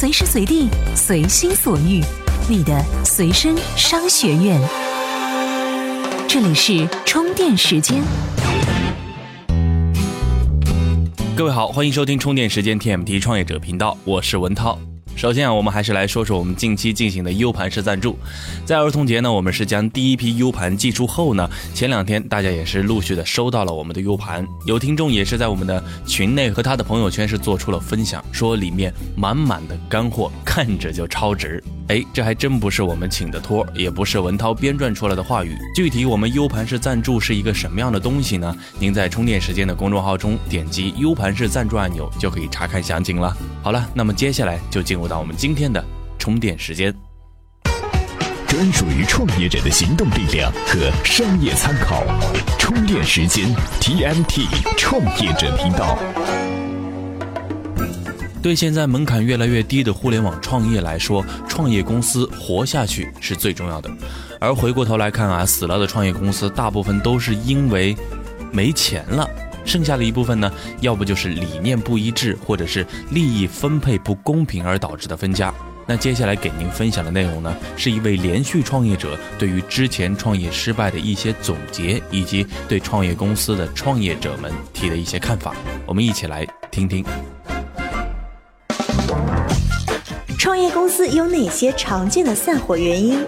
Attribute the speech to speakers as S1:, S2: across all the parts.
S1: 随时随地，随心所欲，你的随身商学院。这里是充电时间。
S2: 各位好，欢迎收听充电时间 TMT 创业者频道，我是文涛。首先啊，我们还是来说说我们近期进行的 U 盘式赞助。在儿童节呢，我们是将第一批 U 盘寄出后呢，前两天大家也是陆续的收到了我们的 U 盘。有听众也是在我们的群内和他的朋友圈是做出了分享，说里面满满的干货，看着就超值。哎，这还真不是我们请的托，也不是文涛编撰出来的话语。具体我们 U 盘式赞助是一个什么样的东西呢？您在充电时间的公众号中点击 U 盘式赞助按钮就可以查看详情了。好了，那么接下来就进入到我们今天的充电时间，
S3: 专属于创业者的行动力量和商业参考。充电时间 TMT 创业者频道。
S2: 对现在门槛越来越低的互联网创业来说，创业公司活下去是最重要的。而回过头来看啊，死了的创业公司大部分都是因为没钱了，剩下的一部分呢，要不就是理念不一致，或者是利益分配不公平而导致的分家。那接下来给您分享的内容呢，是一位连续创业者对于之前创业失败的一些总结，以及对创业公司的创业者们提的一些看法。我们一起来听听。
S4: 创业公司有哪些常见的散伙原因？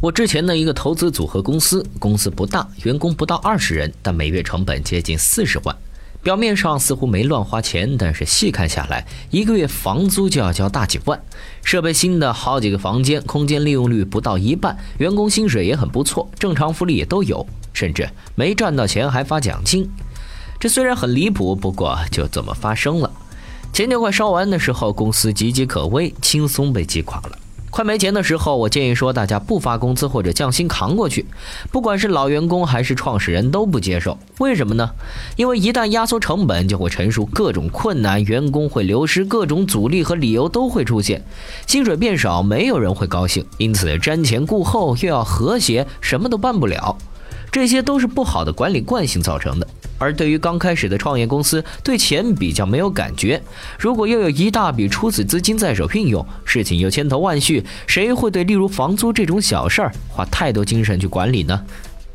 S5: 我之前的一个投资组合公司，公司不大，员工不到二十人，但每月成本接近四十万。表面上似乎没乱花钱，但是细看下来，一个月房租就要交大几万。设备新的，好几个房间，空间利用率不到一半，员工薪水也很不错，正常福利也都有，甚至没赚到钱还发奖金。这虽然很离谱，不过就这么发生了。钱就快烧完的时候，公司岌岌可危，轻松被击垮了。快没钱的时候，我建议说大家不发工资或者降薪扛过去。不管是老员工还是创始人都不接受，为什么呢？因为一旦压缩成本，就会陈述各种困难，员工会流失，各种阻力和理由都会出现，薪水变少，没有人会高兴。因此瞻前顾后，又要和谐，什么都办不了。这些都是不好的管理惯性造成的。而对于刚开始的创业公司，对钱比较没有感觉。如果又有一大笔初始资金在手运用，事情又千头万绪，谁会对例如房租这种小事儿花太多精神去管理呢？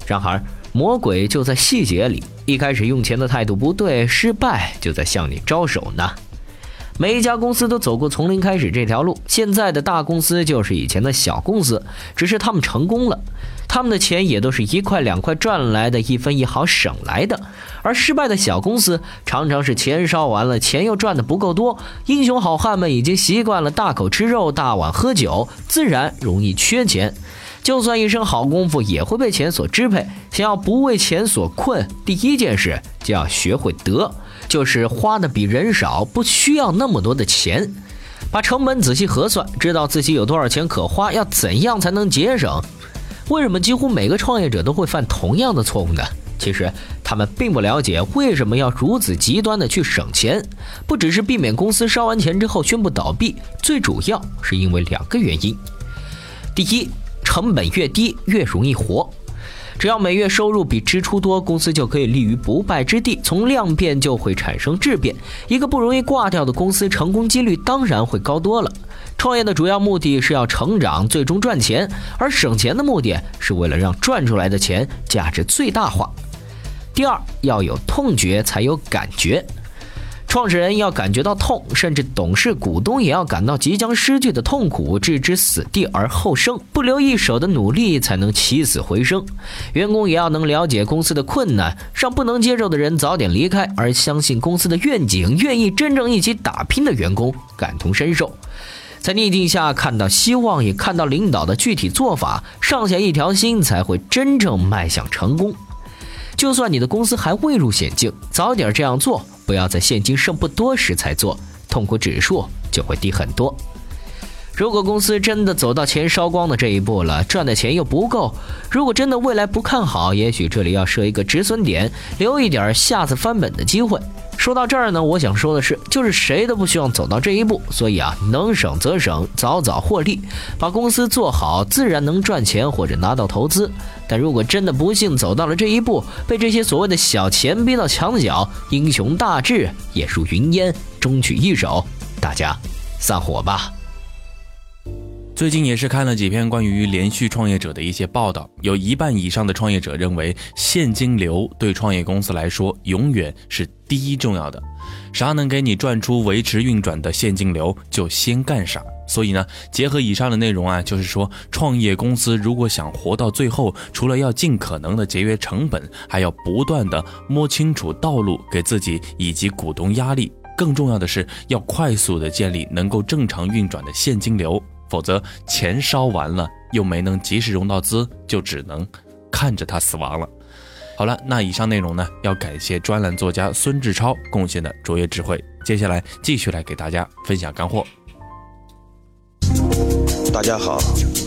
S5: 然而，魔鬼就在细节里。一开始用钱的态度不对，失败就在向你招手呢。每一家公司都走过从零开始这条路，现在的大公司就是以前的小公司，只是他们成功了。他们的钱也都是一块两块赚来的，一分一毫省来的。而失败的小公司常常是钱烧完了，钱又赚的不够多。英雄好汉们已经习惯了大口吃肉、大碗喝酒，自然容易缺钱。就算一身好功夫，也会被钱所支配。想要不为钱所困，第一件事就要学会得，就是花的比人少，不需要那么多的钱。把成本仔细核算，知道自己有多少钱可花，要怎样才能节省。为什么几乎每个创业者都会犯同样的错误呢？其实他们并不了解为什么要如此极端的去省钱，不只是避免公司烧完钱之后宣布倒闭，最主要是因为两个原因。第一，成本越低越容易活。只要每月收入比支出多，公司就可以立于不败之地。从量变就会产生质变，一个不容易挂掉的公司，成功几率当然会高多了。创业的主要目的是要成长，最终赚钱；而省钱的目的是为了让赚出来的钱价值最大化。第二，要有痛觉才有感觉。创始人要感觉到痛，甚至董事、股东也要感到即将失去的痛苦，置之死地而后生，不留一手的努力才能起死回生。员工也要能了解公司的困难，让不能接受的人早点离开，而相信公司的愿景、愿意真正一起打拼的员工感同身受。在逆境下看到希望，也看到领导的具体做法，上下一条心，才会真正迈向成功。就算你的公司还未入险境，早点这样做。不要在现金剩不多时才做，痛苦指数就会低很多。如果公司真的走到钱烧光的这一步了，赚的钱又不够，如果真的未来不看好，也许这里要设一个止损点，留一点下次翻本的机会。说到这儿呢，我想说的是，就是谁都不希望走到这一步，所以啊，能省则省，早早获利，把公司做好，自然能赚钱或者拿到投资。但如果真的不幸走到了这一步，被这些所谓的小钱逼到墙角，英雄大志也如云烟，终取一手，大家散伙吧。
S2: 最近也是看了几篇关于连续创业者的一些报道，有一半以上的创业者认为现金流对创业公司来说永远是第一重要的，啥能给你赚出维持运转的现金流就先干啥。所以呢，结合以上的内容啊，就是说创业公司如果想活到最后，除了要尽可能的节约成本，还要不断的摸清楚道路给自己以及股东压力，更重要的是要快速的建立能够正常运转的现金流。否则，钱烧完了又没能及时融到资，就只能看着它死亡了。好了，那以上内容呢，要感谢专栏作家孙志超贡献的卓越智慧。接下来继续来给大家分享干货。
S6: 大家好，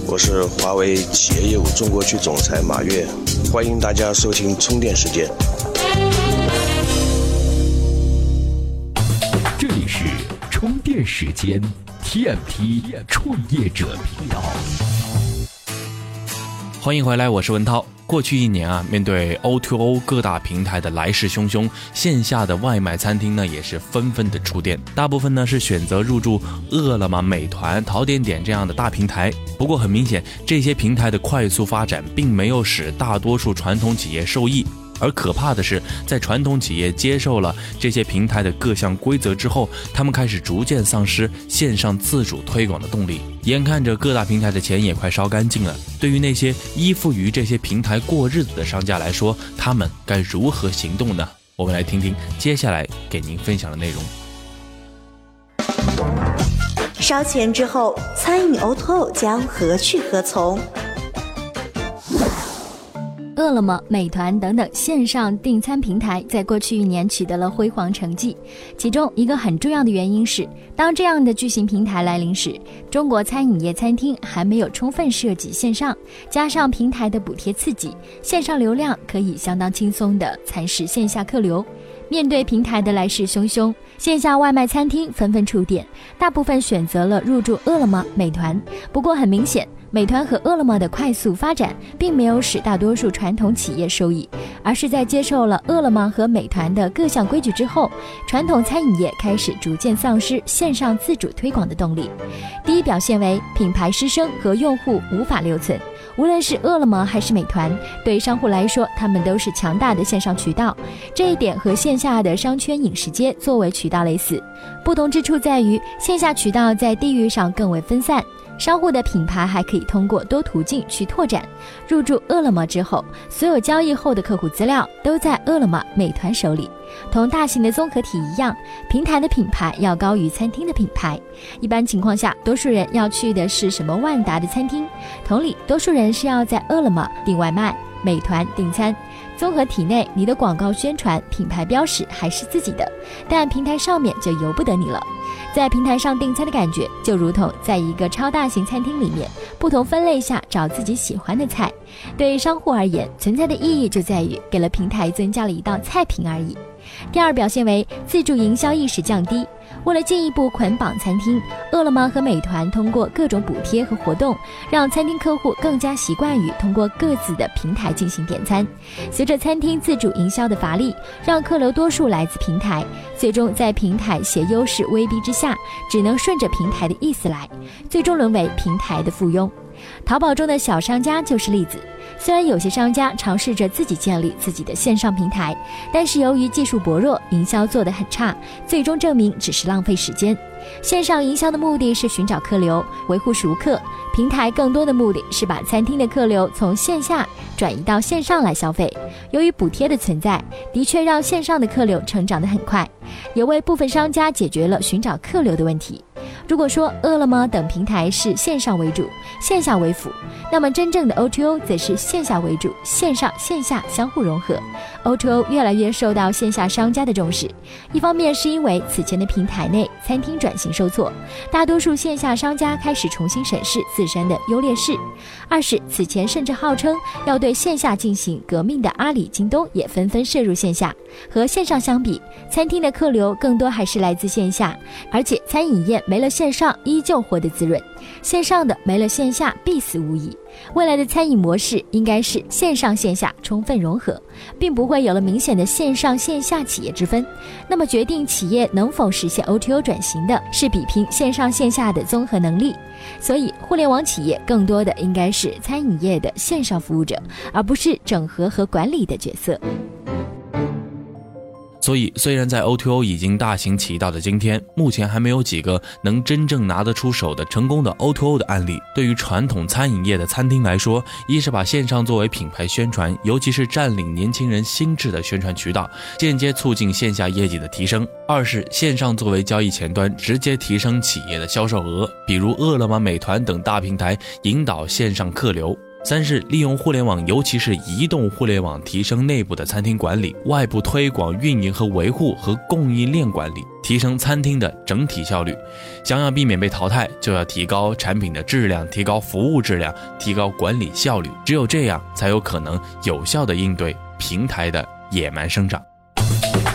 S6: 我是华为企业业务中国区总裁马跃，欢迎大家收听充电时间。
S3: 时间。TMT 创业者频道，
S2: 欢迎回来，我是文涛。过去一年啊，面对 O2O 各大平台的来势汹汹，线下的外卖餐厅呢也是纷纷的出店，大部分呢是选择入驻饿了么、美团、淘点点这样的大平台。不过很明显，这些平台的快速发展并没有使大多数传统企业受益。而可怕的是，在传统企业接受了这些平台的各项规则之后，他们开始逐渐丧失线上自主推广的动力。眼看着各大平台的钱也快烧干净了，对于那些依附于这些平台过日子的商家来说，他们该如何行动呢？我们来听听接下来给您分享的内容。
S4: 烧钱之后，餐饮 O2O 将何去何从？
S7: 饿了么、美团等等线上订餐平台在过去一年取得了辉煌成绩，其中一个很重要的原因是，当这样的巨型平台来临时，中国餐饮业餐厅还没有充分涉及线上，加上平台的补贴刺激，线上流量可以相当轻松地蚕食线下客流。面对平台的来势汹汹，线下外卖餐厅纷纷触电，大部分选择了入驻饿了么、美团。不过很明显。美团和饿了么的快速发展，并没有使大多数传统企业受益，而是在接受了饿了么和美团的各项规矩之后，传统餐饮业开始逐渐丧失线上自主推广的动力。第一表现为品牌失声和用户无法留存。无论是饿了么还是美团，对商户来说，他们都是强大的线上渠道，这一点和线下的商圈饮食街作为渠道类似，不同之处在于线下渠道在地域上更为分散。商户的品牌还可以通过多途径去拓展。入驻饿了么之后，所有交易后的客户资料都在饿了么、美团手里。同大型的综合体一样，平台的品牌要高于餐厅的品牌。一般情况下，多数人要去的是什么万达的餐厅，同理，多数人是要在饿了么订外卖、美团订餐。综合体内，你的广告宣传、品牌标识还是自己的，但平台上面就由不得你了。在平台上订餐的感觉，就如同在一个超大型餐厅里面，不同分类下找自己喜欢的菜。对商户而言，存在的意义就在于给了平台增加了一道菜品而已。第二表现为自助营销意识降低。为了进一步捆绑餐厅，饿了么和美团通过各种补贴和活动，让餐厅客户更加习惯于通过各自的平台进行点餐。随着餐厅自主营销的乏力，让客流多数来自平台，最终在平台携优势威逼之下，只能顺着平台的意思来，最终沦为平台的附庸。淘宝中的小商家就是例子。虽然有些商家尝试着自己建立自己的线上平台，但是由于技术薄弱，营销做得很差，最终证明只是浪费时间。线上营销的目的是寻找客流、维护熟客，平台更多的目的是把餐厅的客流从线下转移到线上来消费。由于补贴的存在，的确让线上的客流成长得很快，也为部分商家解决了寻找客流的问题。如果说饿了么等平台是线上为主，线下为辅，那么真正的 O2O 则是线下为主，线上线下相互融合。O2O 越来越受到线下商家的重视。一方面是因为此前的平台内餐厅转型受挫，大多数线下商家开始重新审视自身的优劣势；二是此前甚至号称要对线下进行革命的阿里、京东也纷纷涉入线下。和线上相比，餐厅的客流更多还是来自线下，而且餐饮业没了线上依旧活得滋润，线上的没了线下必死无疑。未来的餐饮模式应该是线上线下充分融合，并不会有了明显的线上线下企业之分。那么，决定企业能否实现 O2O 转型的是比拼线上线下的综合能力。所以，互联网企业更多的应该是餐饮业的线上服务者，而不是整合和管理的角色。
S2: 所以，虽然在 O2O 已经大行其道的今天，目前还没有几个能真正拿得出手的成功的 O2O 的案例。对于传统餐饮业的餐厅来说，一是把线上作为品牌宣传，尤其是占领年轻人心智的宣传渠道，间接促进线下业绩的提升；二是线上作为交易前端，直接提升企业的销售额，比如饿了么、美团等大平台引导线上客流。三是利用互联网，尤其是移动互联网，提升内部的餐厅管理、外部推广、运营和维护和供应链管理，提升餐厅的整体效率。想要避免被淘汰，就要提高产品的质量，提高服务质量，提高管理效率。只有这样，才有可能有效的应对平台的野蛮生长。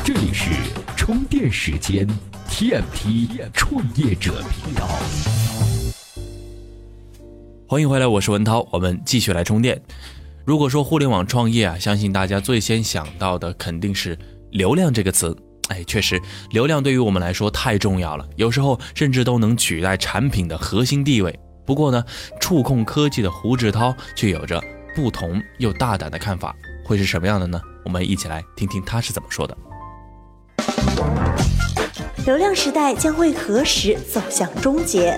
S3: 这里是充电时间，TMT 创业者频道。
S2: 欢迎回来，我是文涛，我们继续来充电。如果说互联网创业啊，相信大家最先想到的肯定是流量这个词。哎，确实，流量对于我们来说太重要了，有时候甚至都能取代产品的核心地位。不过呢，触控科技的胡志涛却有着不同又大胆的看法，会是什么样的呢？我们一起来听听他是怎么说的。
S4: 流量时代将会何时走向终结？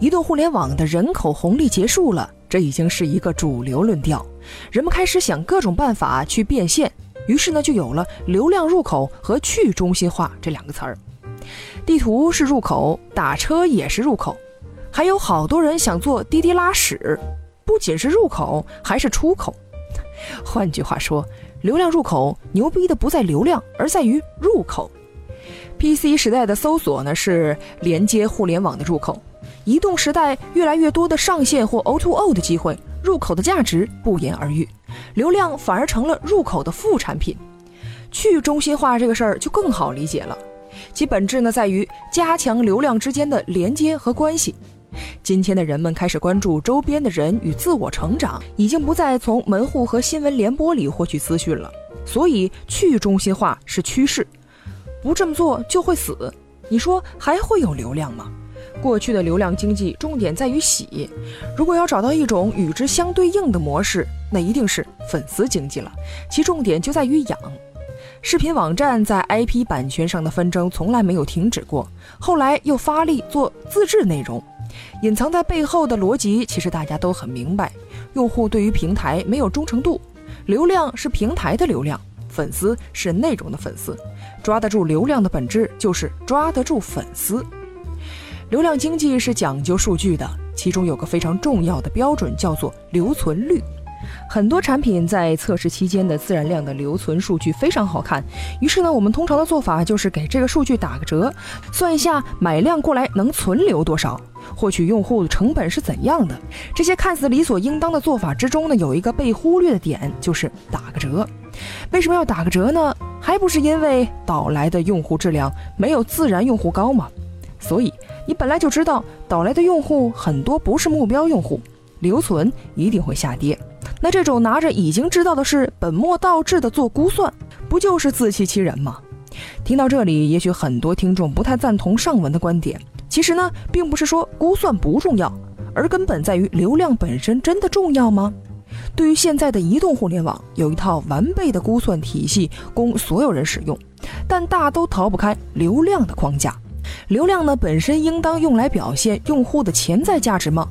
S8: 移动互联网的人口红利结束了，这已经是一个主流论调。人们开始想各种办法去变现，于是呢，就有了流量入口和去中心化这两个词儿。地图是入口，打车也是入口，还有好多人想做滴滴拉屎，不仅是入口，还是出口。换句话说，流量入口牛逼的不在流量，而在于入口。PC 时代的搜索呢，是连接互联网的入口。移动时代越来越多的上线或 O2O 的机会，入口的价值不言而喻，流量反而成了入口的副产品。去中心化这个事儿就更好理解了，其本质呢在于加强流量之间的连接和关系。今天的人们开始关注周边的人与自我成长，已经不再从门户和新闻联播里获取资讯了，所以去中心化是趋势，不这么做就会死。你说还会有流量吗？过去的流量经济重点在于洗，如果要找到一种与之相对应的模式，那一定是粉丝经济了，其重点就在于养。视频网站在 IP 版权上的纷争从来没有停止过，后来又发力做自制内容，隐藏在背后的逻辑其实大家都很明白：用户对于平台没有忠诚度，流量是平台的流量，粉丝是内容的粉丝，抓得住流量的本质就是抓得住粉丝。流量经济是讲究数据的，其中有个非常重要的标准，叫做留存率。很多产品在测试期间的自然量的留存数据非常好看，于是呢，我们通常的做法就是给这个数据打个折，算一下买量过来能存留多少，获取用户的成本是怎样的。这些看似理所应当的做法之中呢，有一个被忽略的点，就是打个折。为什么要打个折呢？还不是因为导来的用户质量没有自然用户高吗？所以。你本来就知道导来的用户很多不是目标用户，留存一定会下跌。那这种拿着已经知道的事本末倒置的做估算，不就是自欺欺人吗？听到这里，也许很多听众不太赞同上文的观点。其实呢，并不是说估算不重要，而根本在于流量本身真的重要吗？对于现在的移动互联网，有一套完备的估算体系供所有人使用，但大都逃不开流量的框架。流量呢本身应当用来表现用户的潜在价值吗？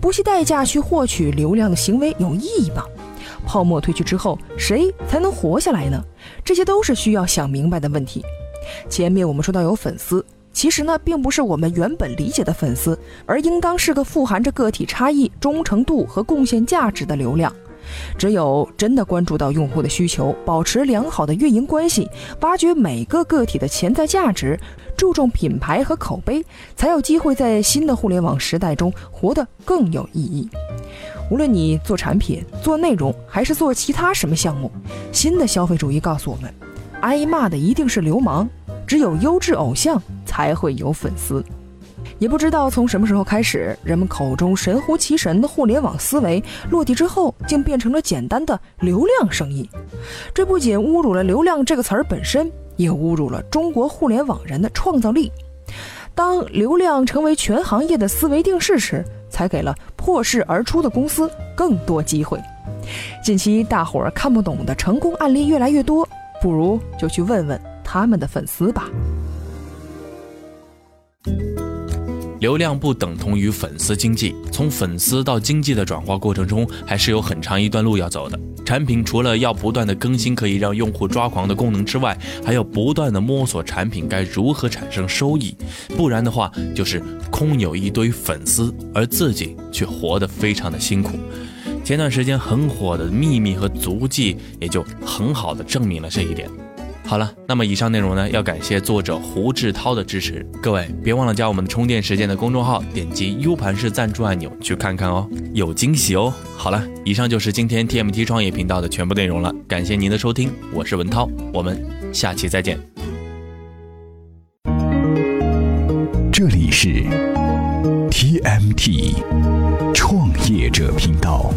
S8: 不惜代价去获取流量的行为有意义吗？泡沫退去之后，谁才能活下来呢？这些都是需要想明白的问题。前面我们说到有粉丝，其实呢并不是我们原本理解的粉丝，而应当是个富含着个体差异、忠诚度和贡献价值的流量。只有真的关注到用户的需求，保持良好的运营关系，挖掘每个个体的潜在价值，注重品牌和口碑，才有机会在新的互联网时代中活得更有意义。无论你做产品、做内容，还是做其他什么项目，新的消费主义告诉我们：挨骂的一定是流氓，只有优质偶像才会有粉丝。也不知道从什么时候开始，人们口中神乎其神的互联网思维落地之后，竟变成了简单的流量生意。这不仅侮辱了“流量”这个词儿本身，也侮辱了中国互联网人的创造力。当流量成为全行业的思维定式时，才给了破势而出的公司更多机会。近期大伙儿看不懂的成功案例越来越多，不如就去问问他们的粉丝吧。
S2: 流量不等同于粉丝经济，从粉丝到经济的转化过程中，还是有很长一段路要走的。产品除了要不断的更新可以让用户抓狂的功能之外，还要不断的摸索产品该如何产生收益，不然的话就是空有一堆粉丝，而自己却活得非常的辛苦。前段时间很火的秘密和足迹，也就很好的证明了这一点。好了，那么以上内容呢，要感谢作者胡志涛的支持。各位别忘了加我们充电时间的公众号，点击 U 盘式赞助按钮去看看哦，有惊喜哦。好了，以上就是今天 TMT 创业频道的全部内容了，感谢您的收听，我是文涛，我们下期再见。
S3: 这里是 TMT 创业者频道。